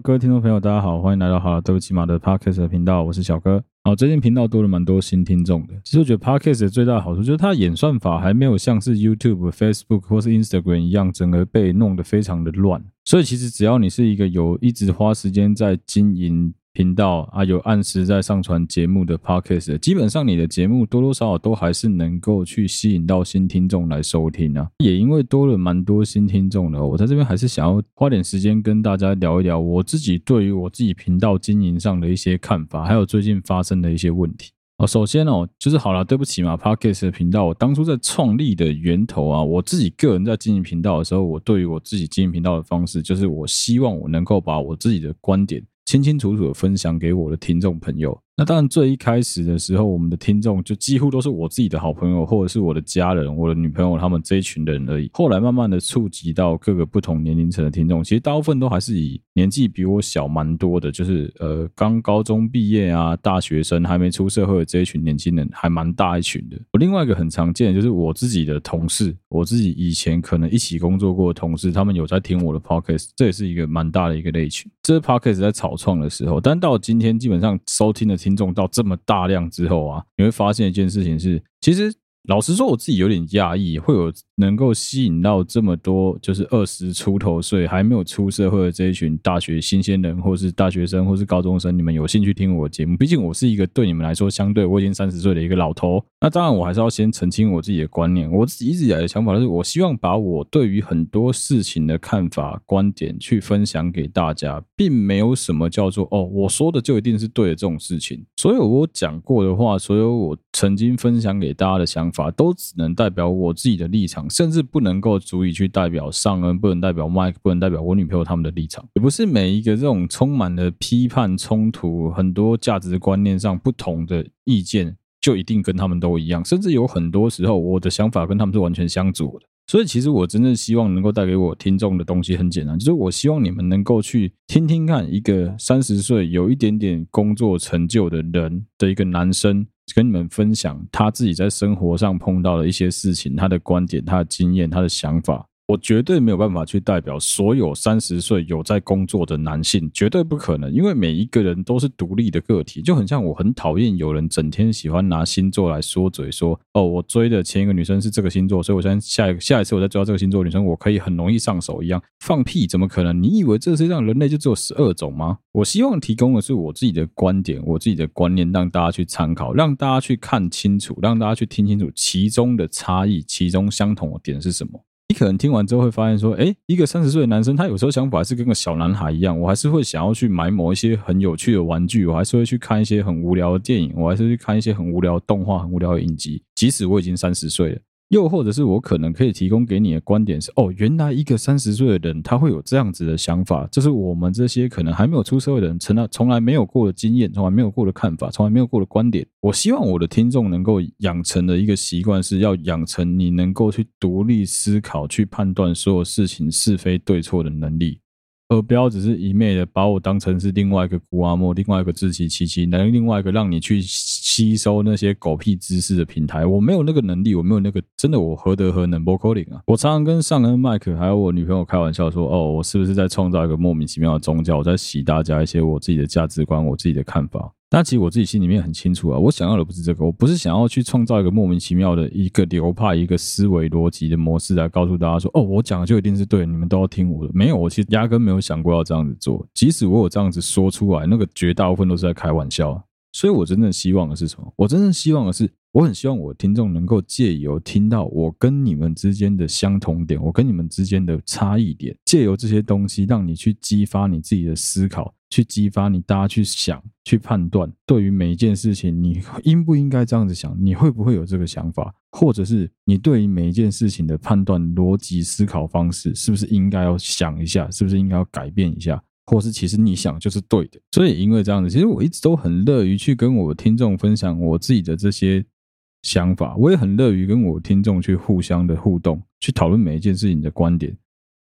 各位听众朋友，大家好，欢迎来到好了，对不起马的 Podcast 的频道，我是小哥。好，最近频道多了蛮多新听众的。其实我觉得 Podcast 最大的好处就是它演算法还没有像是 YouTube、Facebook 或是 Instagram 一样，整个被弄得非常的乱。所以其实只要你是一个有一直花时间在经营。频道啊，有按时在上传节目的 Podcast，基本上你的节目多多少少都还是能够去吸引到新听众来收听啊。也因为多了蛮多新听众的，我在这边还是想要花点时间跟大家聊一聊我自己对于我自己频道经营上的一些看法，还有最近发生的一些问题。哦，首先哦，就是好了，对不起嘛，Podcast 的频道，我当初在创立的源头啊，我自己个人在经营频道的时候，我对于我自己经营频道的方式，就是我希望我能够把我自己的观点。清清楚楚的分享给我的听众朋友。那当然，最一开始的时候，我们的听众就几乎都是我自己的好朋友，或者是我的家人、我的女朋友他们这一群人而已。后来慢慢的触及到各个不同年龄层的听众，其实大部分都还是以年纪比我小蛮多的，就是呃刚高中毕业啊、大学生还没出社会的这一群年轻人，还蛮大一群的。我另外一个很常见的就是我自己的同事，我自己以前可能一起工作过的同事，他们有在听我的 podcast，这也是一个蛮大的一个类群。这是 podcast 在草创的时候，但到今天基本上收听的。听众到这么大量之后啊，你会发现一件事情是，其实。老实说，我自己有点讶异，会有能够吸引到这么多，就是二十出头岁还没有出社会的这一群大学新鲜人，或是大学生，或是高中生，你们有兴趣听我节目？毕竟我是一个对你们来说相对我已经三十岁的一个老头。那当然，我还是要先澄清我自己的观念。我自己一直以来的想法就是，我希望把我对于很多事情的看法、观点去分享给大家，并没有什么叫做哦，我说的就一定是对的这种事情。所有我讲过的话，所有我曾经分享给大家的想法。都只能代表我自己的立场，甚至不能够足以去代表尚恩，不能代表 Mike，不能代表我女朋友他们的立场。也不是每一个这种充满了批判、冲突、很多价值观念上不同的意见，就一定跟他们都一样。甚至有很多时候，我的想法跟他们是完全相左的。所以，其实我真正希望能够带给我听众的东西很简单，就是我希望你们能够去听听看，一个三十岁有一点点工作成就的人的一个男生。跟你们分享他自己在生活上碰到的一些事情，他的观点、他的经验、他的想法。我绝对没有办法去代表所有三十岁有在工作的男性，绝对不可能，因为每一个人都是独立的个体，就很像我很讨厌有人整天喜欢拿星座来说嘴，说哦，我追的前一个女生是这个星座，所以我现在下一下一次我再追到这个星座女生，我可以很容易上手一样，放屁，怎么可能？你以为这个世界上人类就只有十二种吗？我希望提供的是我自己的观点，我自己的观念，让大家去参考，让大家去看清楚，让大家去听清楚其中的差异，其中相同的点是什么。你可能听完之后会发现说，哎，一个三十岁的男生，他有时候想法还是跟个小男孩一样。我还是会想要去买某一些很有趣的玩具，我还是会去看一些很无聊的电影，我还是去看一些很无聊的动画、很无聊的影集，即使我已经三十岁了。又或者是我可能可以提供给你的观点是，哦，原来一个三十岁的人他会有这样子的想法，就是我们这些可能还没有出社会的人，从来从来没有过的经验，从来没有过的看法，从来没有过的观点。我希望我的听众能够养成的一个习惯是要养成你能够去独立思考、去判断所有事情是非对错的能力。而不要只是一昧的把我当成是另外一个古阿莫，另外一个志祺七七，能另外一个让你去吸收那些狗屁知识的平台。我没有那个能力，我没有那个真的，我何德何能？不可能啊！我常常跟上恩、麦克还有我女朋友开玩笑说：“哦，我是不是在创造一个莫名其妙的宗教？我在洗大家一些我自己的价值观，我自己的看法。”但其实我自己心里面很清楚啊，我想要的不是这个，我不是想要去创造一个莫名其妙的一个流派、一个思维逻辑的模式来告诉大家说，哦，我讲的就一定是对，你们都要听我的。没有，我其实压根没有想过要这样子做。即使我有这样子说出来，那个绝大部分都是在开玩笑。所以我真正希望的是什么？我真正希望的是，我很希望我的听众能够借由听到我跟你们之间的相同点，我跟你们之间的差异点，借由这些东西，让你去激发你自己的思考。去激发你，大家去想、去判断，对于每一件事情，你应不应该这样子想？你会不会有这个想法？或者是你对于每一件事情的判断逻辑思考方式，是不是应该要想一下？是不是应该要改变一下？或是其实你想就是对的？所以因为这样子，其实我一直都很乐于去跟我听众分享我自己的这些想法，我也很乐于跟我听众去互相的互动，去讨论每一件事情的观点。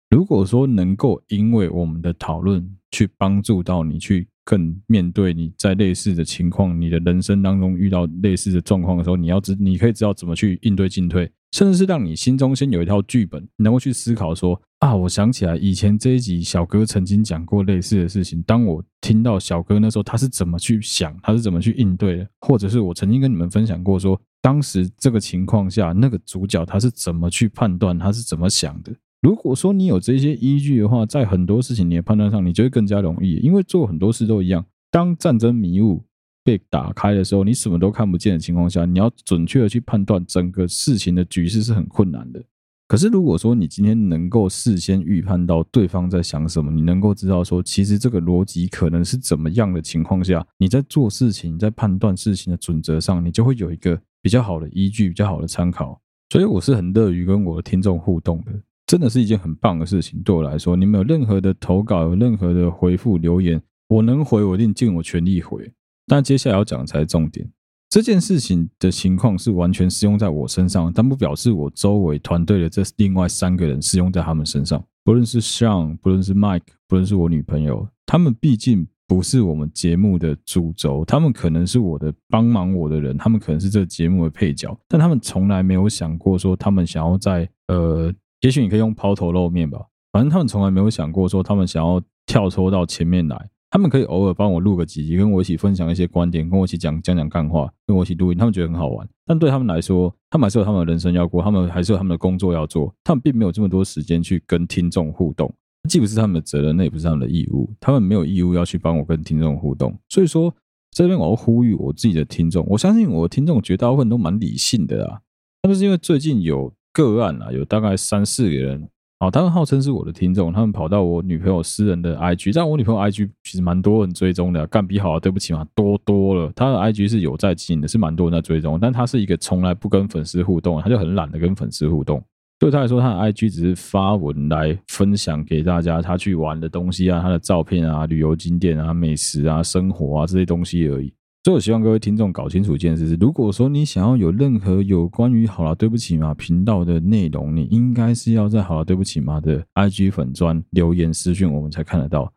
如果说能够因为我们的讨论去帮助到你，去更面对你在类似的情况，你的人生当中遇到类似的状况的时候，你要知，你可以知道怎么去应对进退，甚至是让你心中先有一套剧本，能够去思考说，啊，我想起来以前这一集小哥曾经讲过类似的事情。当我听到小哥那时候他是怎么去想，他是怎么去应对的，或者是我曾经跟你们分享过说，当时这个情况下那个主角他是怎么去判断，他是怎么想的。如果说你有这些依据的话，在很多事情你的判断上，你就会更加容易。因为做很多事都一样，当战争迷雾被打开的时候，你什么都看不见的情况下，你要准确的去判断整个事情的局势是很困难的。可是，如果说你今天能够事先预判到对方在想什么，你能够知道说，其实这个逻辑可能是怎么样的情况下，你在做事情、在判断事情的准则上，你就会有一个比较好的依据、比较好的参考。所以，我是很乐于跟我的听众互动的，真的是一件很棒的事情。对我来说，你们有任何的投稿、有任何的回复留言，我能回，我一定尽我全力回。但接下来要讲的才是重点。这件事情的情况是完全适用在我身上，但不表示我周围团队的这另外三个人适用在他们身上。不论是 Sean，不论是 Mike，不论是我女朋友，他们毕竟不是我们节目的主轴，他们可能是我的帮忙我的人，他们可能是这个节目的配角，但他们从来没有想过说他们想要在呃，也许你可以用抛头露面吧，反正他们从来没有想过说他们想要跳脱到前面来。他们可以偶尔帮我录个几集，跟我一起分享一些观点，跟我一起讲讲讲干话，跟我一起录音，他们觉得很好玩。但对他们来说，他们还是有他们的人生要过，他们还是有他们的工作要做，他们并没有这么多时间去跟听众互动。既不是他们的责任，那也不是他们的义务，他们没有义务要去帮我跟听众互动。所以说，这边我要呼吁我自己的听众，我相信我的听众绝大部分都蛮理性的啊。那就是因为最近有个案啊，有大概三四个人。好，他们号称是我的听众，他们跑到我女朋友私人的 IG，但我女朋友 IG 其实蛮多人追踪的，干比好啊，对不起嘛，多多了。他的 IG 是有在经营的，是蛮多人在追踪，但他是一个从来不跟粉丝互动，他就很懒得跟粉丝互动。对他来说，他的 IG 只是发文来分享给大家他去玩的东西啊，他的照片啊，旅游景点啊，美食啊，生活啊这些东西而已。所以我希望各位听众搞清楚一件事是：如果说你想要有任何有关于好啦对不起嘛频道的内容，你应该是要在好啦对不起嘛的 IG 粉专留言私讯我们才看得到。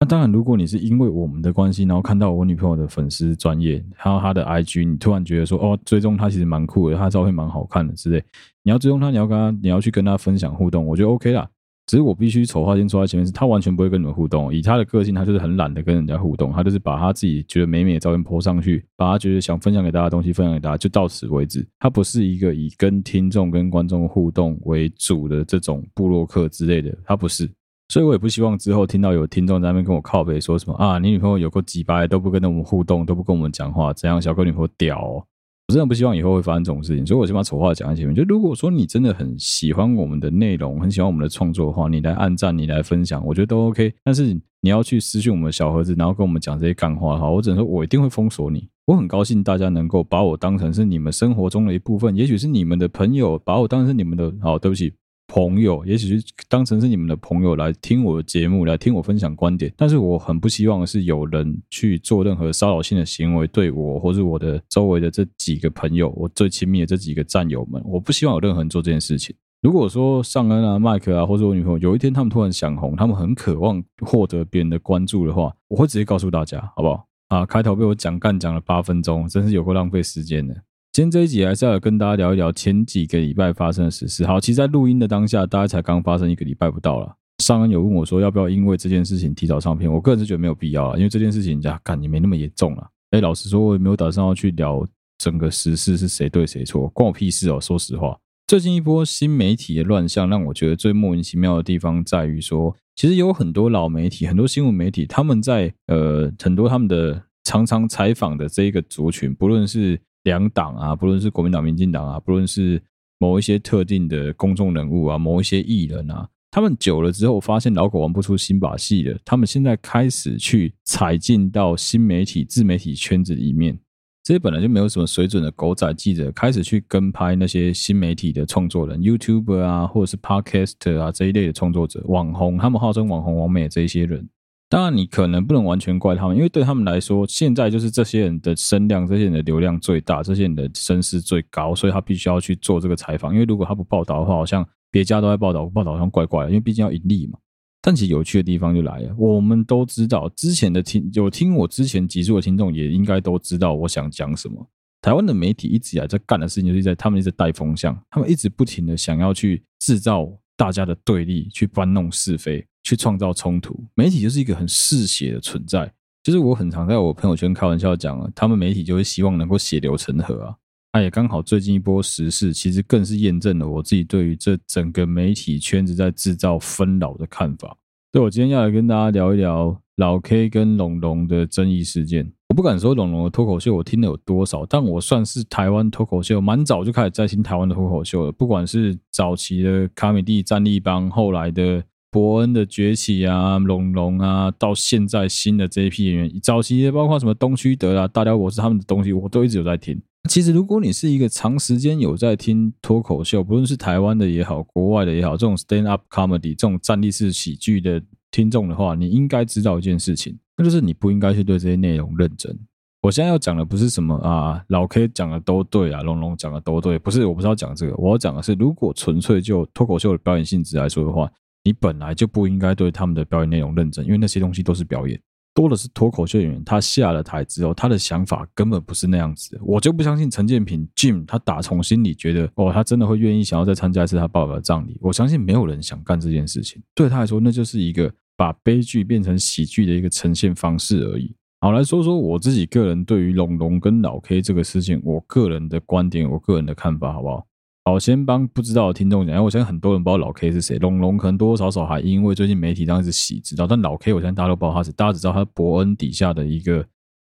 那当然，如果你是因为我们的关系，然后看到我女朋友的粉丝专业，还有她的 IG，你突然觉得说哦，追踪她其实蛮酷的，她照片蛮好看的之类，你要追踪她，你要跟她，你要去跟她分享互动，我觉得 OK 啦。只是我必须丑话先说在前面，是他完全不会跟你们互动。以他的个性，他就是很懒得跟人家互动，他就是把他自己觉得美美的照片 po 上去，把他觉得想分享给大家的东西分享给大家，就到此为止。他不是一个以跟听众、跟观众互动为主的这种部落客之类的，他不是。所以我也不希望之后听到有听众在那边跟我靠背说什么啊，你女朋友有个几百都不跟我们互动，都不跟我们讲话，怎样？小哥女朋友屌哦。我真的不希望以后会发生这种事情，所以我先把丑话讲在前面。就如果说你真的很喜欢我们的内容，很喜欢我们的创作的话，你来按赞，你来分享，我觉得都 OK。但是你要去私讯我们小盒子，然后跟我们讲这些干话的话，我只能说我一定会封锁你。我很高兴大家能够把我当成是你们生活中的一部分，也许是你们的朋友，把我当成是你们的，好，对不起。朋友，也许是当成是你们的朋友来听我的节目，来听我分享观点。但是我很不希望是有人去做任何骚扰性的行为，对我或是我的周围的这几个朋友，我最亲密的这几个战友们，我不希望有任何人做这件事情。如果说尚恩啊、麦克啊，或者我女朋友有一天他们突然想红，他们很渴望获得别人的关注的话，我会直接告诉大家，好不好？啊，开头被我讲干讲了八分钟，真是有够浪费时间的。今天这一集还是要跟大家聊一聊前几个礼拜发生的事。好，其实，在录音的当下，大家才刚发生一个礼拜不到了。上恩有问我说，要不要因为这件事情提早上片？我个人是觉得没有必要了，因为这件事情人家干也没那么严重了。哎，老实说，我也没有打算要去聊整个时事是谁对谁错，关我屁事哦。说实话，最近一波新媒体的乱象，让我觉得最莫名其妙的地方在于说，其实有很多老媒体、很多新闻媒体，他们在呃很多他们的常常采访的这一个族群，不论是两党啊，不论是国民党、民进党啊，不论是某一些特定的公众人物啊，某一些艺人啊，他们久了之后发现老狗玩不出新把戏了，他们现在开始去踩进到新媒体、自媒体圈子里面，这些本来就没有什么水准的狗仔记者，开始去跟拍那些新媒体的创作人、YouTuber 啊，或者是 Podcast 啊这一类的创作者、网红，他们号称网红、网美这些人。当然，你可能不能完全怪他们，因为对他们来说，现在就是这些人的声量、这些人的流量最大，这些人的声势最高，所以他必须要去做这个采访。因为如果他不报道的话，好像别家都在报道，报道好像怪怪的，因为毕竟要盈利嘛。但其实有趣的地方就来了，我们都知道，之前的听有听我之前集数的听众也应该都知道我想讲什么。台湾的媒体一直以来在干的事情，就是在他们一直带风向，他们一直不停的想要去制造大家的对立，去搬弄是非，去创造冲突。媒体就是一个很嗜血的存在，就是我很常在我朋友圈开玩笑讲啊，他们媒体就会希望能够血流成河啊。那也刚好最近一波时事，其实更是验证了我自己对于这整个媒体圈子在制造纷扰的看法。所以我今天要来跟大家聊一聊老 K 跟龙龙的争议事件。我不敢说龙龙的脱口秀我听了有多少，但我算是台湾脱口秀蛮早就开始在听台湾的脱口秀了。不管是早期的卡米蒂战力帮，后来的博恩的崛起啊，龙龙啊，到现在新的这一批演员，早期包括什么东区德啊、大雕博士他们的东西，我都一直有在听。其实如果你是一个长时间有在听脱口秀，不论是台湾的也好，国外的也好，这种 stand up comedy 这种站立式喜剧的听众的话，你应该知道一件事情。那就是你不应该去对这些内容认真。我现在要讲的不是什么啊，老 K 讲的都对啊，龙龙讲的都对，不是，我不是要讲这个，我要讲的是，如果纯粹就脱口秀的表演性质来说的话，你本来就不应该对他们的表演内容认真，因为那些东西都是表演，多的是脱口秀演员，他下了台之后，他的想法根本不是那样子的。我就不相信陈建平 Jim 他打从心里觉得哦，他真的会愿意想要再参加一次他爸爸的葬礼。我相信没有人想干这件事情，对他来说，那就是一个。把悲剧变成喜剧的一个呈现方式而已。好，来说说我自己个人对于龙龙跟老 K 这个事情，我个人的观点，我个人的看法，好不好？好，先帮不知道的听众讲，因为我相信很多人不知道老 K 是谁，龙龙可能多多少少还因为最近媒体这样子洗知道，但老 K 我相信大家都不知道他是，大家只知道他是博恩底下的一个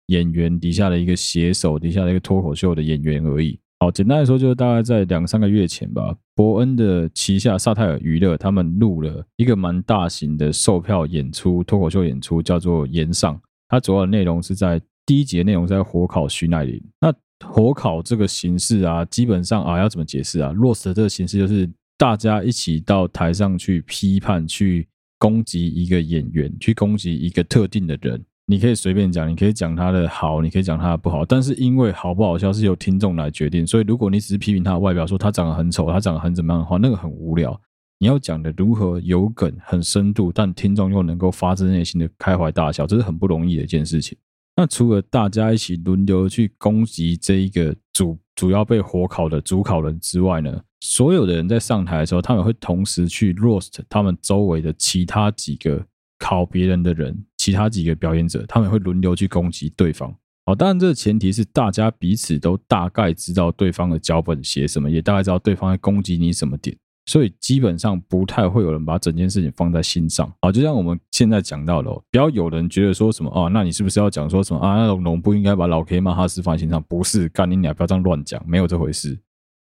演员，底下的一个写手，底下的一个脱口秀的演员而已。好，简单来说，就是大概在两三个月前吧，伯恩的旗下萨泰尔娱乐他们录了一个蛮大型的售票演出，脱口秀演出，叫做《炎上》。它主要的内容是在第一节内容是在火烤徐乃麟。那火烤这个形式啊，基本上啊，要怎么解释啊？roast 这个形式就是大家一起到台上去批判、去攻击一个演员，去攻击一个特定的人。你可以随便讲，你可以讲他的好，你可以讲他的不好，但是因为好不好笑是由听众来决定，所以如果你只是批评他的外表，说他长得很丑，他长得很怎么样的话，那个很无聊。你要讲的如何有梗、很深度，但听众又能够发自内心的开怀大笑，这是很不容易的一件事情。那除了大家一起轮流去攻击这一个主主要被火烤的主烤人之外呢，所有的人在上台的时候，他们会同时去 roast 他们周围的其他几个烤别人的人。其他几个表演者，他们会轮流去攻击对方。好，当然这个前提是大家彼此都大概知道对方的脚本写什么，也大概知道对方在攻击你什么点，所以基本上不太会有人把整件事情放在心上。啊，就像我们现在讲到的，哦不要有人觉得说什么啊，那你是不是要讲说什么啊？那龙龙不应该把老 K 骂哈斯放在心上？不是，干你俩不要这样乱讲，没有这回事。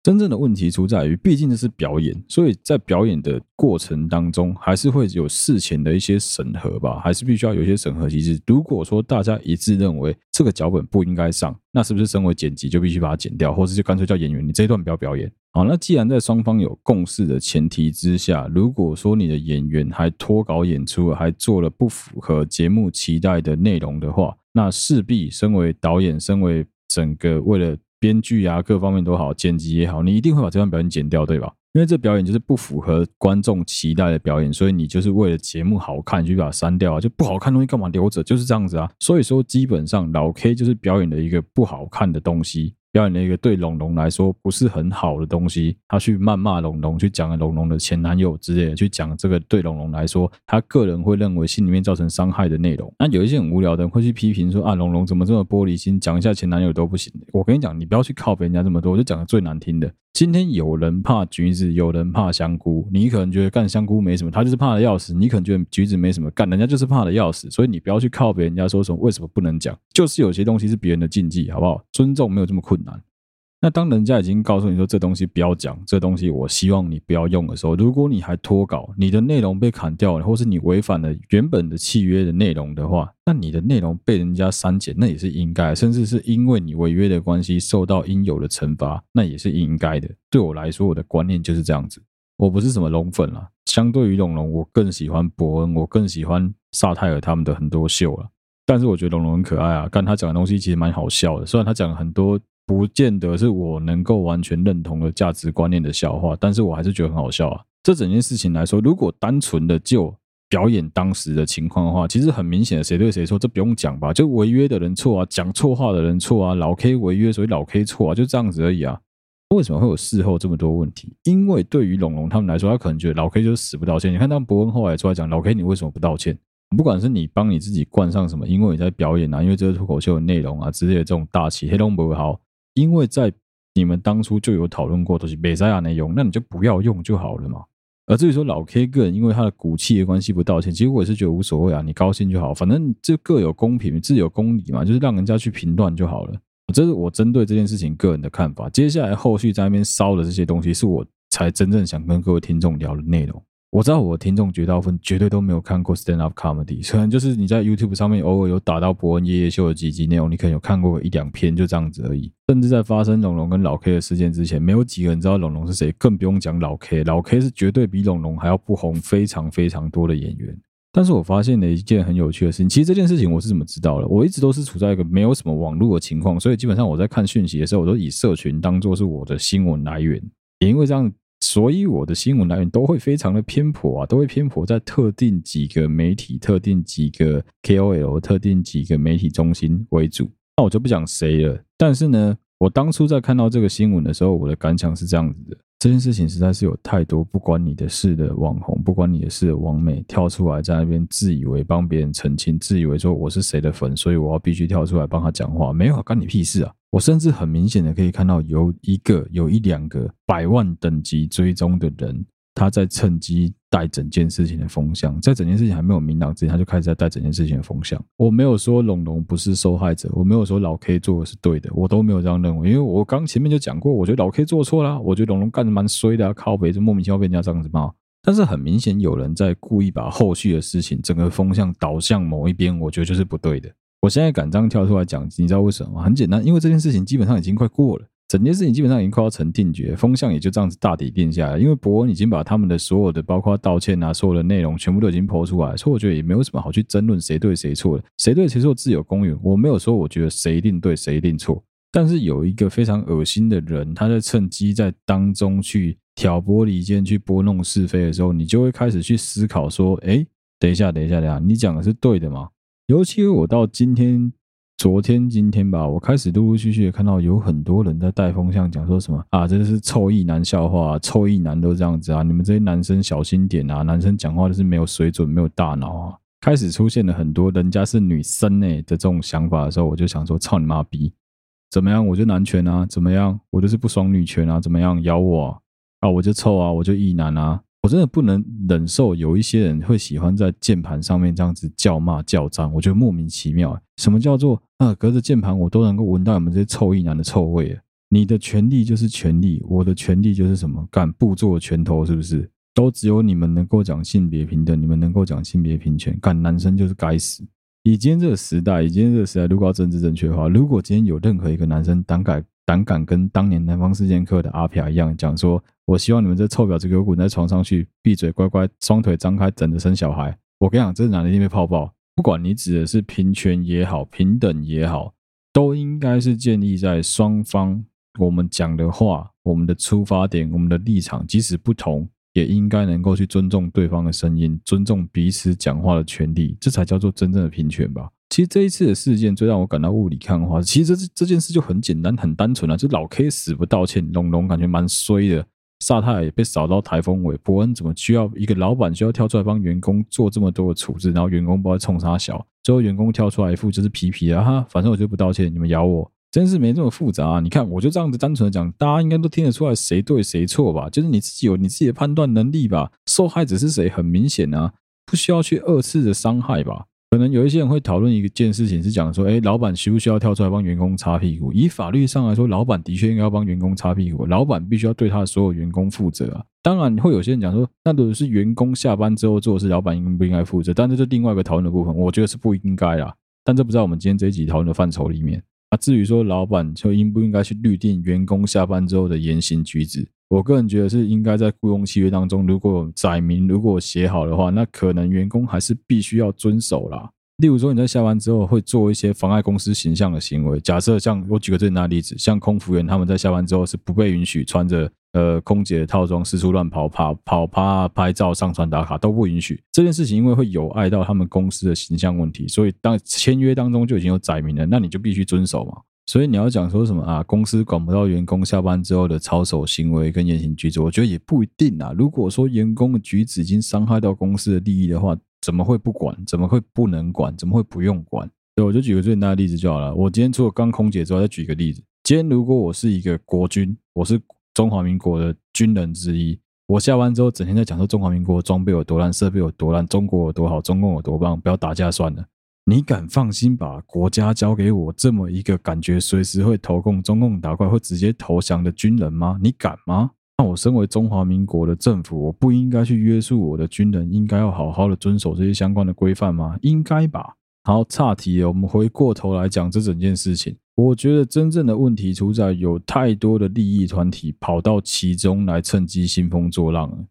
真正的问题出在于，毕竟这是表演，所以在表演的过程当中，还是会有事前的一些审核吧，还是必须要有一些审核机制。如果说大家一致认为这个脚本不应该上，那是不是身为剪辑就必须把它剪掉，或者就干脆叫演员你这一段不要表演？好，那既然在双方有共识的前提之下，如果说你的演员还脱稿演出，还做了不符合节目期待的内容的话，那势必身为导演，身为整个为了。编剧啊，各方面都好，剪辑也好，你一定会把这段表演剪掉，对吧？因为这表演就是不符合观众期待的表演，所以你就是为了节目好看，你就把它删掉啊，就不好看东西干嘛留着？就是这样子啊。所以说，基本上老 K 就是表演的一个不好看的东西。表演了一个对龙龙来说不是很好的东西，他去谩骂龙龙，去讲龙龙的前男友之类的，去讲这个对龙龙来说，他个人会认为心里面造成伤害的内容。那有一些很无聊的人会去批评说啊，龙龙怎么这么玻璃心，讲一下前男友都不行。我跟你讲，你不要去靠别人家这么多，我就讲个最难听的。今天有人怕橘子，有人怕香菇。你可能觉得干香菇没什么，他就是怕的要死。你可能觉得橘子没什么，干人家就是怕的要死。所以你不要去靠别人家说什么，为什么不能讲？就是有些东西是别人的禁忌，好不好？尊重没有这么困难。那当人家已经告诉你说这东西不要讲，这东西我希望你不要用的时候，如果你还脱稿，你的内容被砍掉了，或是你违反了原本的契约的内容的话，那你的内容被人家删减，那也是应该，甚至是因为你违约的关系受到应有的惩罚，那也是应该的。对我来说，我的观念就是这样子。我不是什么龙粉啦，相对于龙龙，我更喜欢伯恩，我更喜欢萨泰尔他们的很多秀了。但是我觉得龙龙很可爱啊，但他讲的东西其实蛮好笑的，虽然他讲了很多。不见得是我能够完全认同的价值观念的笑话，但是我还是觉得很好笑啊。这整件事情来说，如果单纯的就表演当时的情况的话，其实很明显的谁对谁错，这不用讲吧？就违约的人错啊，讲错话的人错啊，老 K 违约，所以老 K 错啊，就这样子而已啊。为什么会有事后这么多问题？因为对于龙龙他们来说，他可能觉得老 K 就是死不道歉。你看，他们博恩后来出来讲，老 K 你为什么不道歉？不管是你帮你自己冠上什么，因为你在表演啊，因为这个脱口秀的内容啊之类的这种大气黑龙不好，因为在你们当初就有讨论过，都是没在亚内用，那你就不要用就好了嘛。而至于说老 K 个人因为他的骨气的关系不道歉，其实我也是觉得无所谓啊，你高兴就好，反正这各有公平，自有公理嘛，就是让人家去评断就好了。这是我针对这件事情个人的看法。接下来后续在那边烧的这些东西，是我才真正想跟各位听众聊的内容。我知道我的听众绝大部分绝对都没有看过 stand up comedy，虽然就是你在 YouTube 上面偶尔有打到博恩夜夜秀的几集内容，你可能有看过一两篇，就这样子而已。甚至在发生龙龙跟老 K 的事件之前，没有几个人知道龙龙是谁，更不用讲老 K。老 K 是绝对比龙龙还要不红非常非常多的演员。但是我发现了一件很有趣的事情，其实这件事情我是怎么知道的？我一直都是处在一个没有什么网络的情况，所以基本上我在看讯息的时候，我都以社群当做是我的新闻来源，也因为这样。所以我的新闻来源都会非常的偏颇啊，都会偏颇在特定几个媒体、特定几个 KOL、特定几个媒体中心为主。那我就不讲谁了。但是呢，我当初在看到这个新闻的时候，我的感想是这样子的：这件事情实在是有太多不关你的事的网红，不关你的事的网美跳出来在那边自以为帮别人澄清，自以为说我是谁的粉，所以我要必须跳出来帮他讲话。没有，关你屁事啊！我甚至很明显的可以看到，有一个、有一两个百万等级追踪的人，他在趁机带整件事情的风向，在整件事情还没有明朗之前，他就开始在带整件事情的风向。我没有说龙龙不是受害者，我没有说老 K 做的是对的，我都没有这样认为，因为我刚前面就讲过，我觉得老 K 做错了，我觉得龙龙干的蛮衰的啊，靠北就莫名其妙被人家这样子骂。但是很明显有人在故意把后续的事情整个风向导向某一边，我觉得就是不对的。我现在敢这样跳出来讲，你知道为什么吗？很简单，因为这件事情基本上已经快过了，整件事情基本上已经快要成定局，风向也就这样子大体定下来。因为博恩已经把他们的所有的，包括道歉啊，所有的内容全部都已经抛出来，所以我觉得也没有什么好去争论谁对谁错的，谁对谁错自有公允。我没有说我觉得谁一定对谁一定错，但是有一个非常恶心的人，他在趁机在当中去挑拨离间、去拨弄是非的时候，你就会开始去思考说：哎，等一下，等一下，等一下，你讲的是对的吗？尤其我到今天、昨天、今天吧，我开始陆陆续续的看到有很多人在带风向，讲说什么啊，这是臭意男笑话，臭意男都这样子啊，你们这些男生小心点啊，男生讲话都是没有水准、没有大脑啊。开始出现了很多人家是女生呢的这种想法的时候，我就想说，操你妈逼，怎么样？我就男权啊，怎么样？我就是不爽女权啊，怎么样？咬我啊，啊我就臭啊，我就役男啊。我真的不能忍受有一些人会喜欢在键盘上面这样子叫骂叫脏，我觉得莫名其妙。什么叫做啊？隔着键盘我都能够闻到你们这些臭意男的臭味。你的权利就是权利，我的权利就是什么？敢不做拳头是不是？都只有你们能够讲性别平等，你们能够讲性别平权。敢男生就是该死。以今天这个时代，以今天这个时代，如果要政治正确的话，如果今天有任何一个男生胆敢胆敢跟当年南方四贱客的阿飘一样讲说。我希望你们这臭婊子给我滚在床上去，闭嘴，乖乖，双腿张开，等着生小孩。我跟你讲，这男的一定被泡爆。不管你指的是平权也好，平等也好，都应该是建立在双方我们讲的话、我们的出发点、我们的立场，即使不同，也应该能够去尊重对方的声音，尊重彼此讲话的权利，这才叫做真正的平权吧。其实这一次的事件最让我感到雾里看花。其实这这件事就很简单、很单纯啊，就老 K 死不道歉，龙龙感觉蛮衰的。萨泰也被扫到台风尾，伯恩怎么需要一个老板需要跳出来帮员工做这么多的处置，然后员工不知道冲啥小，最后员工跳出来一副就是皮皮啊哈，反正我就不道歉，你们咬我，真是没这么复杂！你看我就这样子单纯的讲，大家应该都听得出来谁对谁错吧？就是你自己有你自己的判断能力吧？受害者是谁很明显啊，不需要去二次的伤害吧？可能有一些人会讨论一件事情，是讲说，哎，老板需不需要跳出来帮员工擦屁股？以法律上来说，老板的确应该要帮员工擦屁股，老板必须要对他的所有员工负责啊。当然，会有些人讲说，那如果是员工下班之后做的事，老板应不应该负责？但这是另外一个讨论的部分，我觉得是不应该啦。但这不在我们今天这一集讨论的范畴里面。啊，至于说老板就应不应该去律定员工下班之后的言行举止？我个人觉得是应该在雇佣契约当中，如果载明，如果写好的话，那可能员工还是必须要遵守啦。例如说你在下班之后会做一些妨碍公司形象的行为，假设像我举个最简单的例子，像空服员他们在下班之后是不被允许穿着呃空姐的套装四处乱跑、跑跑趴拍照、上传打卡都不允许。这件事情因为会有碍到他们公司的形象问题，所以当签约当中就已经有载明了，那你就必须遵守嘛。所以你要讲说什么啊？公司管不到员工下班之后的操守行为跟言行举止，我觉得也不一定啊。如果说员工的举止已经伤害到公司的利益的话，怎么会不管？怎么会不能管？怎么会不用管？对，我就举个最简单的例子就好了。我今天除了刚空姐之外，再举一个例子。今天如果我是一个国军，我是中华民国的军人之一，我下班之后整天在讲说中华民国装备有多烂，设备有多烂，中国有多好，中共有多棒，不要打架算了。你敢放心把国家交给我这么一个感觉随时会投共、中共打怪会直接投降的军人吗？你敢吗？那我身为中华民国的政府，我不应该去约束我的军人，应该要好好的遵守这些相关的规范吗？应该吧。好，岔题，我们回过头来讲这整件事情。我觉得真正的问题出在有太多的利益团体跑到其中来，趁机兴风作浪。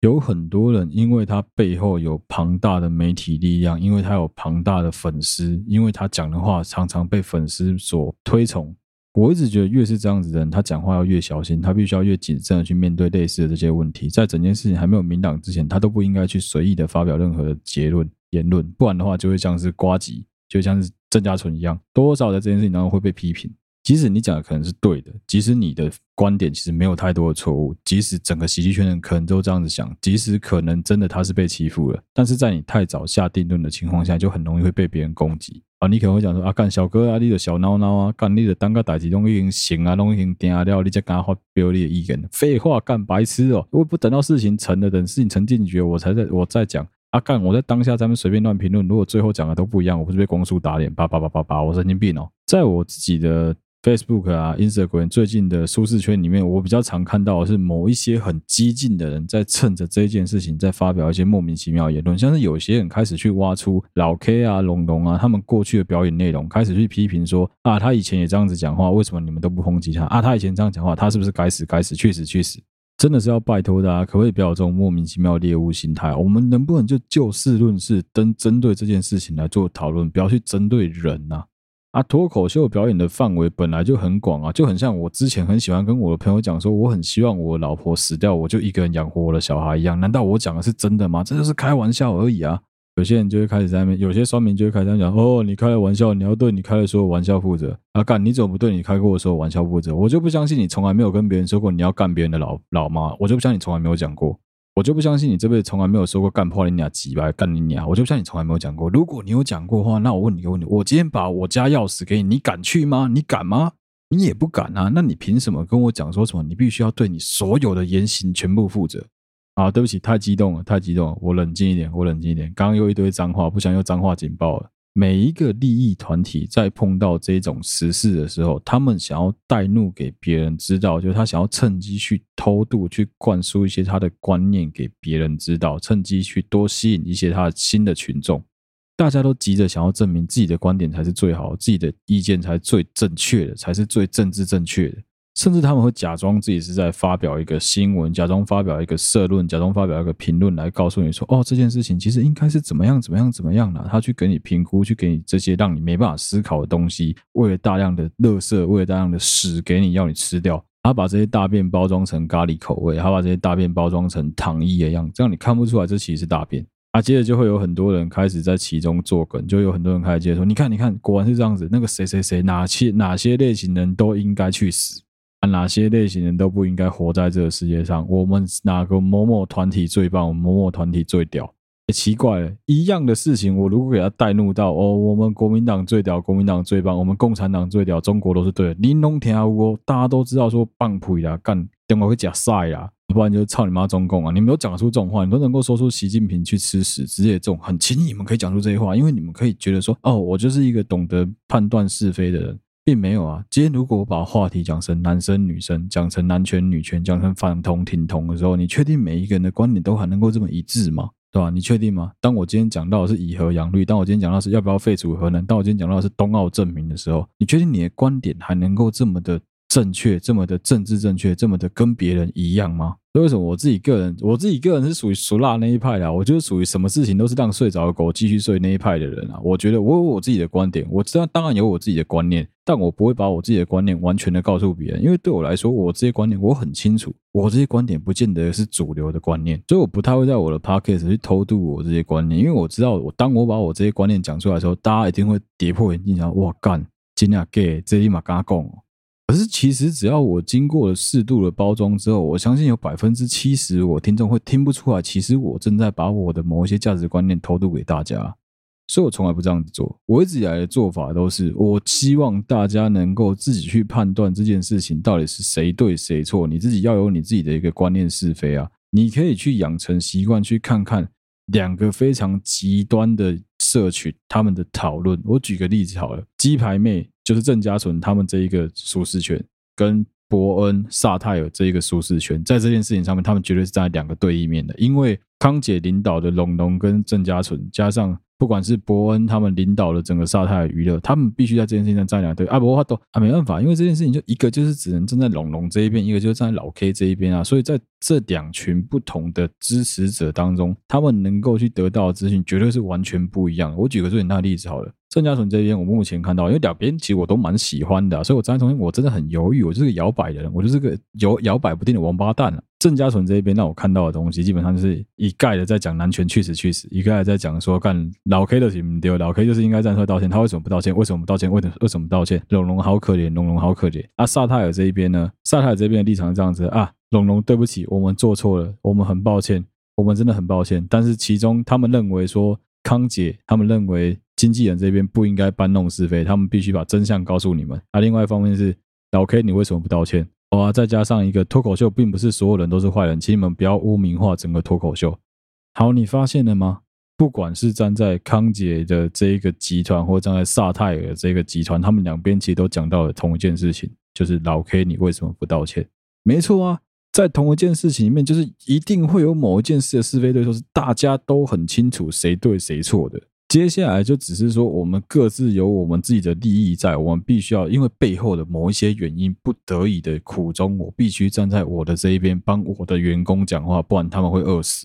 有很多人，因为他背后有庞大的媒体力量，因为他有庞大的粉丝，因为他讲的话常常被粉丝所推崇。我一直觉得，越是这样子的人，他讲话要越小心，他必须要越谨慎的去面对类似的这些问题。在整件事情还没有明朗之前，他都不应该去随意的发表任何的结论言论，不然的话就会像是瓜吉，就像是郑家纯一样，多少在这件事情当中会被批评。即使你讲的可能是对的，即使你的观点其实没有太多的错误，即使整个喜剧圈的人可能都这样子想，即使可能真的他是被欺负了，但是在你太早下定论的情况下，就很容易会被别人攻击啊！你可能会讲说啊，干小哥啊，你的小孬孬啊，干你的当个代志都已经行啊，都已经定了，你再跟他发表你的意见，废话干白痴哦！我不等到事情成了，等事情成定局，我才在我再讲啊，干我在当下咱们随便乱评论，如果最后讲的都不一样，我不是被光速打脸，叭叭叭叭叭，我神经病哦！在我自己的。Facebook 啊，Instagram 最近的舒适圈里面，我比较常看到的是某一些很激进的人在趁着这件事情在发表一些莫名其妙的言论，像是有些人开始去挖出老 K 啊、龙龙啊他们过去的表演内容，开始去批评说啊，他以前也这样子讲话，为什么你们都不抨击他啊？他以前这样讲话，他是不是该死该死？去死去死！真的是要拜托大家，可不可以不要有这种莫名其妙的猎物心态？我们能不能就就事论事，针针对这件事情来做讨论，不要去针对人呐、啊？啊，脱口秀表演的范围本来就很广啊，就很像我之前很喜欢跟我的朋友讲说，我很希望我老婆死掉，我就一个人养活我的小孩一样。难道我讲的是真的吗？这就是开玩笑而已啊。有些人就会开始在那边，有些双民就会开始讲，哦，你开了玩笑，你要对你开的所有玩笑负责。啊，干，你怎么不对你开过的所有玩笑负责？我就不相信你从来没有跟别人说过你要干别人的老老妈，我就不相信你从来没有讲过。我就不相信你这辈子从来没有说过干破你俩几百干你俩，我就不相信你从来没有讲过。如果你有讲过的话，那我问你一个问题：我今天把我家钥匙给你，你敢去吗？你敢吗？你也不敢啊。那你凭什么跟我讲说什么？你必须要对你所有的言行全部负责啊！对不起，太激动了，太激动了，我冷静一点，我冷静一点。刚刚又一堆脏话，不想又脏话警报了。每一个利益团体在碰到这种时事的时候，他们想要带怒给别人知道，就是他想要趁机去偷渡，去灌输一些他的观念给别人知道，趁机去多吸引一些他的新的群众。大家都急着想要证明自己的观点才是最好，自己的意见才是最正确的，才是最政治正确的。甚至他们会假装自己是在发表一个新闻，假装发表一个社论，假装发表一个评论来告诉你说：“哦，这件事情其实应该是怎么样怎么样怎么样的。”他去给你评估，去给你这些让你没办法思考的东西，为了大量的垃圾，为了大量的屎给你要你吃掉。他把这些大便包装成咖喱口味，他把这些大便包装成糖衣的样子，这样你看不出来这其实是大便。啊，接着就会有很多人开始在其中作梗，就有很多人开始接着说：“你看，你看，果然是这样子。那个谁谁谁，哪些哪些类型人都应该去死。”哪些类型人都不应该活在这个世界上？我们哪个某某团体最棒？某某团体最屌？欸，奇怪了，一样的事情，我如果给他带入到哦，我们国民党最屌，国民党最棒，我们共产党最屌，中国都是对的。玲珑天下乌，大家都知道说棒槌啦，干等我会假赛啦，不然就操你妈中共啊！你们都讲出这种话，你都能够说出习近平去吃屎之类这种很轻易，你们可以讲出这些话，因为你们可以觉得说哦，我就是一个懂得判断是非的人。并没有啊！今天如果我把话题讲成男生女生，讲成男权女权，讲成反同挺同的时候，你确定每一个人的观点都还能够这么一致吗？对吧？你确定吗？当我今天讲到的是以和养绿，当我今天讲到是要不要废除核能，当我今天讲到的是冬奥证明的时候，你确定你的观点还能够这么的正确，这么的政治正确，这么的跟别人一样吗？为什么我自己个人，我自己个人是属于俗辣那一派的？我就是属于什么事情都是让睡着的狗继续睡那一派的人啊！我觉得我有我自己的观点，我知道当然有我自己的观念，但我不会把我自己的观念完全的告诉别人，因为对我来说，我这些观念我很清楚，我这些观点不见得是主流的观念，所以我不太会在我的 podcast 去偷渡我这些观念，因为我知道我当我把我这些观念讲出来的时候，大家一定会跌破眼镜想，哇干！真的假的，这立马跟他讲。可是其实只要我经过了适度的包装之后，我相信有百分之七十我听众会听不出来，其实我正在把我的某一些价值观念偷渡给大家。所以我从来不这样子做。我一直以来的做法都是，我希望大家能够自己去判断这件事情到底是谁对谁错。你自己要有你自己的一个观念是非啊。你可以去养成习惯，去看看两个非常极端的社群他们的讨论。我举个例子好了，鸡排妹就是郑家纯他们这一个舒适圈，跟伯恩萨泰尔这一个舒适圈，在这件事情上面，他们绝对是在两个对立面的。因为康姐领导的龙龙跟郑家纯，加上不管是伯恩他们领导了整个沙泰尔娱乐，他们必须在这件事情上站两队啊！不过都啊没办法，因为这件事情就一个就是只能站在龙龙这一边，一个就是站在老 K 这一边啊。所以在这两群不同的支持者当中，他们能够去得到的资讯绝对是完全不一样的。我举个最简单的例子好了，郑嘉纯这边我目前看到，因为两边其实我都蛮喜欢的，所以我站在中间我真的很犹豫，我就是个摇摆的人，我就是个摇摇摆不定的王八蛋啊。郑家纯这一边让我看到的东西，基本上就是一概的在讲男权去死去死，一概的在讲说干老 K 的行不丢，老 K 就是应该站出来道歉，他为什么不道歉？为什么不道歉？为什为什么不道歉？龙龙好可怜，龙龙好可怜。啊，萨泰尔这一边呢？萨泰尔这边的立场是这样子啊，龙龙对不起，我们做错了，我们很抱歉，我们真的很抱歉。但是其中他们认为说康姐，他们认为经纪人这边不应该搬弄是非，他们必须把真相告诉你们。啊，另外一方面是老 K，你为什么不道歉？哇，再加上一个脱口秀，并不是所有人都是坏人，请你们不要污名化整个脱口秀。好，你发现了吗？不管是站在康姐的这一个集团，或站在萨泰尔的这个集团，他们两边其实都讲到了同一件事情，就是老 K，你为什么不道歉？没错啊，在同一件事情里面，就是一定会有某一件事的是非对错，是大家都很清楚谁对谁错的。接下来就只是说，我们各自有我们自己的利益在，我们必须要因为背后的某一些原因，不得已的苦衷，我必须站在我的这一边，帮我的员工讲话，不然他们会饿死；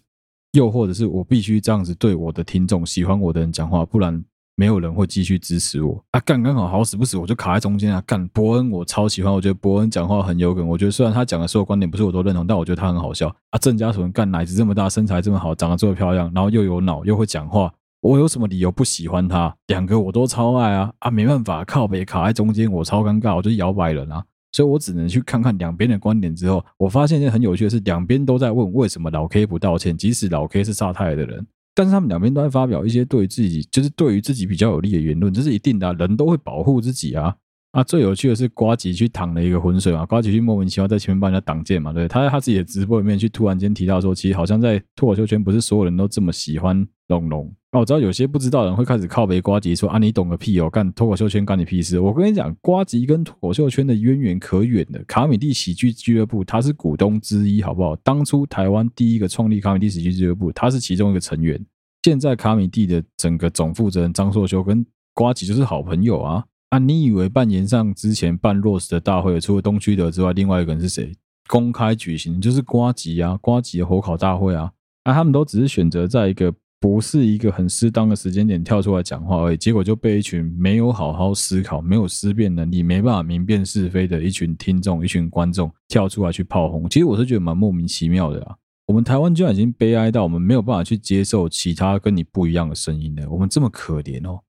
又或者是我必须这样子对我的听众、喜欢我的人讲话，不然没有人会继续支持我。啊，干刚好好死不死，我就卡在中间啊！干伯恩，我超喜欢，我觉得伯恩讲话很有梗，我觉得虽然他讲的所有观点不是我都认同，但我觉得他很好笑。啊，郑家纯干奶子这么大，身材这么好，长得这么漂亮，然后又有脑，又会讲话。我有什么理由不喜欢他？两个我都超爱啊！啊，没办法，靠北卡在中间，我超尴尬，我就摇摆人啊！所以我只能去看看两边的观点。之后，我发现一件很有趣的是，两边都在问为什么老 K 不道歉，即使老 K 是萨泰的人，但是他们两边都在发表一些对自己，就是对于自己比较有利的言论，这是一定的啊，人都会保护自己啊！啊，最有趣的是瓜吉去淌了一个浑水嘛，瓜吉去莫名其妙在前面帮人家挡箭嘛，对，他在他自己的直播里面去突然间提到说，其实好像在脱口秀圈不是所有人都这么喜欢龙龙。哦，我知道有些不知道的人会开始靠北瓜吉说啊，你懂个屁哦，干脱口秀圈干你屁事！我跟你讲，瓜吉跟脱口秀圈的渊源可远的。卡米蒂喜剧俱乐部他是股东之一，好不好？当初台湾第一个创立卡米蒂喜剧俱乐部，他是其中一个成员。现在卡米蒂的整个总负责人张硕修跟瓜吉就是好朋友啊！啊，你以为办炎上之前办 Rose 的大会，除了东区德之外，另外一个人是谁？公开举行就是瓜吉啊，瓜吉的火烤大会啊！啊，他们都只是选择在一个。不是一个很适当的时间点跳出来讲话而已，结果就被一群没有好好思考、没有思辨能力、没办法明辨是非的一群听众、一群观众跳出来去炮轰。其实我是觉得蛮莫名其妙的啊！我们台湾居然已经悲哀到我们没有办法去接受其他跟你不一样的声音了。我们这么可怜哦，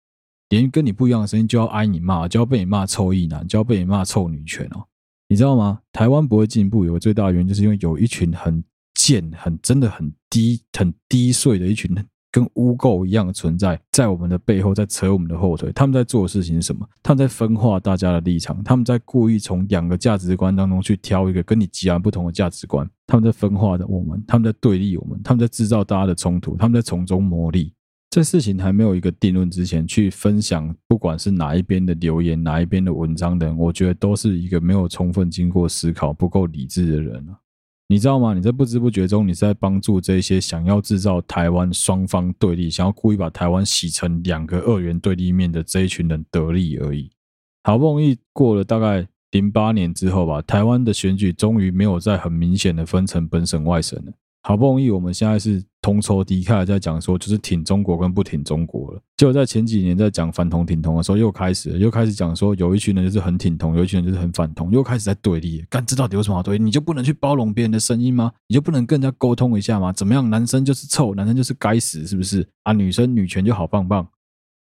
连跟你不一样的声音就要挨你骂，就要被你骂臭异男，就要被你骂臭女权哦。你知道吗？台湾不会进步，有个最大的原因就是因为有一群很贱、很真的很低、很低碎的一群。跟污垢一样的存在，在我们的背后，在扯我们的后腿。他们在做的事情是什么？他们在分化大家的立场，他们在故意从两个价值观当中去挑一个跟你截然不同的价值观。他们在分化着我们，他们在对立我们，他们在制造大家的冲突，他们在从中牟利。在事情还没有一个定论之前，去分享不管是哪一边的留言、哪一边的文章的人，我觉得都是一个没有充分经过思考、不够理智的人啊。你知道吗？你在不知不觉中，你是在帮助这些想要制造台湾双方对立、想要故意把台湾洗成两个二元对立面的这一群人得利而已。好不容易过了大概零八年之后吧，台湾的选举终于没有再很明显的分成本省外省了。好不容易，我们现在是同仇敌忾，在讲说就是挺中国跟不挺中国了。就在前几年在讲反同挺同的时候，又开始，又开始讲说有一群人就是很挺同，有一群人就是很反同，又开始在对立。干，这到底有什么好对立？你就不能去包容别人的声音吗？你就不能跟人家沟通一下吗？怎么样？男生就是臭，男生就是该死，是不是？啊，女生女权就好棒棒。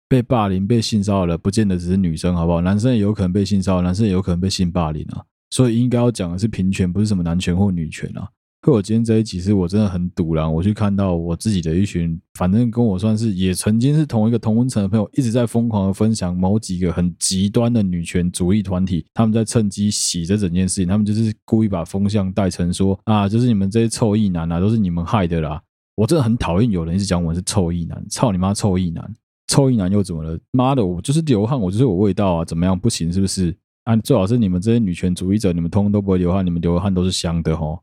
被霸凌、被性骚扰了，不见得只是女生，好不好？男生也有可能被性骚扰，男生也有可能被性霸凌啊。所以应该要讲的是平权，不是什么男权或女权啊。可我今天这一集是我真的很赌烂，我去看到我自己的一群，反正跟我算是也曾经是同一个同温层的朋友，一直在疯狂的分享某几个很极端的女权主义团体，他们在趁机洗这整件事情，他们就是故意把风向带成说啊，就是你们这些臭异男啊，都是你们害的啦。我真的很讨厌有人一直讲我是臭异男，操你妈臭异男！臭异男又怎么了？妈的，我就是流汗，我就是有味道啊，怎么样？不行是不是？啊，最好是你们这些女权主义者，你们通通都不会流汗，你们流的汗都是香的齁。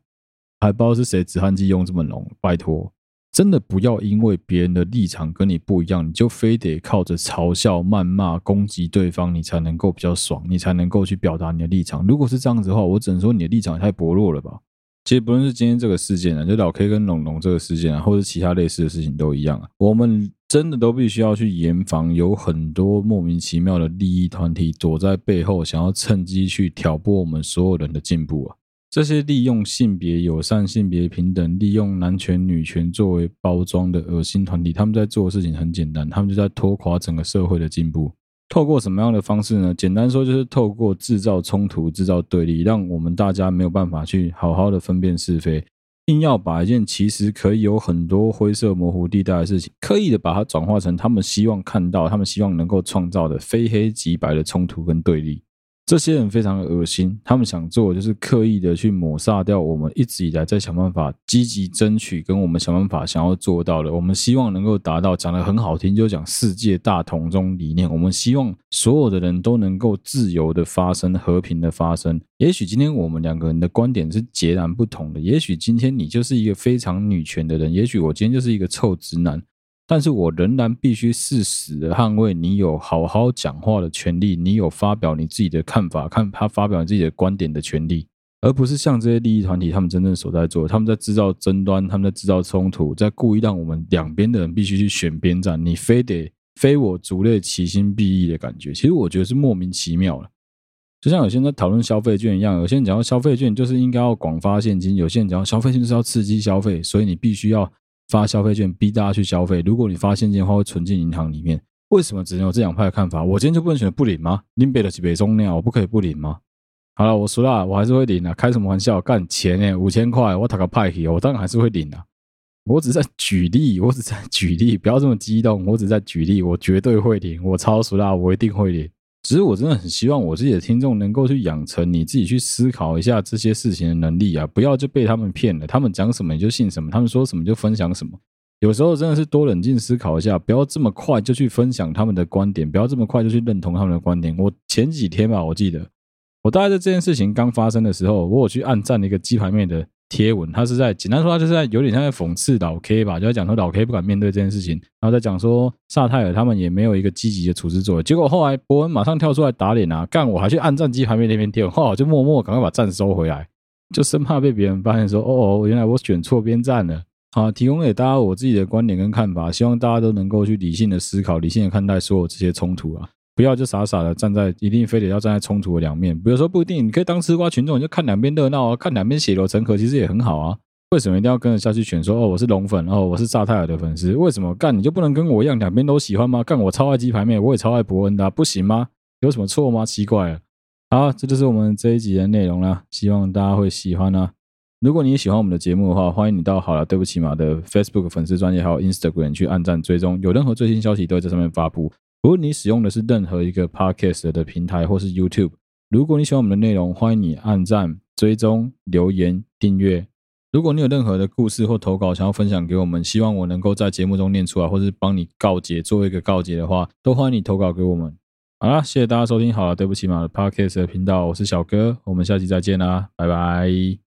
还不知道是谁止汗剂用这么浓，拜托，真的不要因为别人的立场跟你不一样，你就非得靠着嘲笑、谩骂、攻击对方，你才能够比较爽，你才能够去表达你的立场。如果是这样子的话，我只能说你的立场太薄弱了吧。其实不论是今天这个事件啊，就老 K 跟龙龙这个事件啊，或者其他类似的事情都一样啊。我们真的都必须要去严防有很多莫名其妙的利益团体躲在背后，想要趁机去挑拨我们所有人的进步啊。这些利用性别友善、性别平等、利用男权女权作为包装的恶心团体，他们在做的事情很简单，他们就在拖垮整个社会的进步。透过什么样的方式呢？简单说就是透过制造冲突、制造对立，让我们大家没有办法去好好的分辨是非，硬要把一件其实可以有很多灰色模糊地带的事情，刻意的把它转化成他们希望看到、他们希望能够创造的非黑即白的冲突跟对立。这些人非常恶心，他们想做就是刻意的去抹杀掉我们一直以来在想办法积极争取，跟我们想办法想要做到的。我们希望能够达到，讲得很好听，就讲世界大同中理念。我们希望所有的人都能够自由的发生，和平的发生。也许今天我们两个人的观点是截然不同的，也许今天你就是一个非常女权的人，也许我今天就是一个臭直男。但是我仍然必须誓死的捍卫你有好好讲话的权利，你有发表你自己的看法、看他发表你自己的观点的权利，而不是像这些利益团体他们真正所在做，他们在制造争端，他们在制造冲突，在故意让我们两边的人必须去选边站，你非得非我族类，其心必异的感觉，其实我觉得是莫名其妙了。就像有些人在讨论消费券一样，有些人讲到消费券就是应该要广发现金，有些人讲到消费券就是要刺激消费，所以你必须要。发消费券逼大家去消费，如果你发现金的话会存进银行里面。为什么只能有这两派的看法？我今天就不能选择不领吗？领北的几北中那样，我不可以不领吗？好了，我输了，我还是会领的。开什么玩笑？干钱呢？五千块，我打个派去，我当然还是会领的。我只是在举例，我只在举例，不要这么激动。我只在举例，我绝对会领，我超熟啦，我一定会领。只是我真的很希望我自己的听众能够去养成你自己去思考一下这些事情的能力啊，不要就被他们骗了。他们讲什么你就信什么，他们说什么就分享什么。有时候真的是多冷静思考一下，不要这么快就去分享他们的观点，不要这么快就去认同他们的观点。我前几天吧，我记得我大概在这件事情刚发生的时候，我有去按赞了一个鸡排妹的。贴文，他是在简单说，他就是在有点像在讽刺老 K 吧，就在讲说老 K 不敢面对这件事情，然后在讲说萨泰尔他们也没有一个积极的处置作为。结果后来博恩马上跳出来打脸啊，干我还去按战机排妹那边贴文，后来我就默默赶快把赞收回来，就生怕被别人发现说哦哦，原来我选错边站了。好，提供给大家我自己的观点跟看法，希望大家都能够去理性的思考，理性的看待所有这些冲突啊。不要就傻傻的站在一定非得要站在冲突的两面，比如说不一定，你可以当吃瓜群众，你就看两边热闹啊，看两边血流成河，其实也很好啊。为什么一定要跟着下去选？说哦，我是龙粉，哦，我是炸泰尔的粉丝，为什么干你就不能跟我一样，两边都喜欢吗？干我超爱鸡排妹，我也超爱伯恩的，不行吗？有什么错吗？奇怪了。好，这就是我们这一集的内容啦，希望大家会喜欢啊。如果你喜欢我们的节目的话，欢迎你到好了，对不起马的 Facebook 粉丝专页还有 Instagram 去按赞追踪，有任何最新消息都会在上面发布。如果你使用的是任何一个 Podcast 的平台或是 YouTube，如果你喜欢我们的内容，欢迎你按赞、追踪、留言、订阅。如果你有任何的故事或投稿想要分享给我们，希望我能够在节目中念出来，或是帮你告解，做一个告解的话，都欢迎你投稿给我们。好啦，谢谢大家收听好了，对不起嘛 Podcast 的频道，我是小哥，我们下期再见啦，拜拜。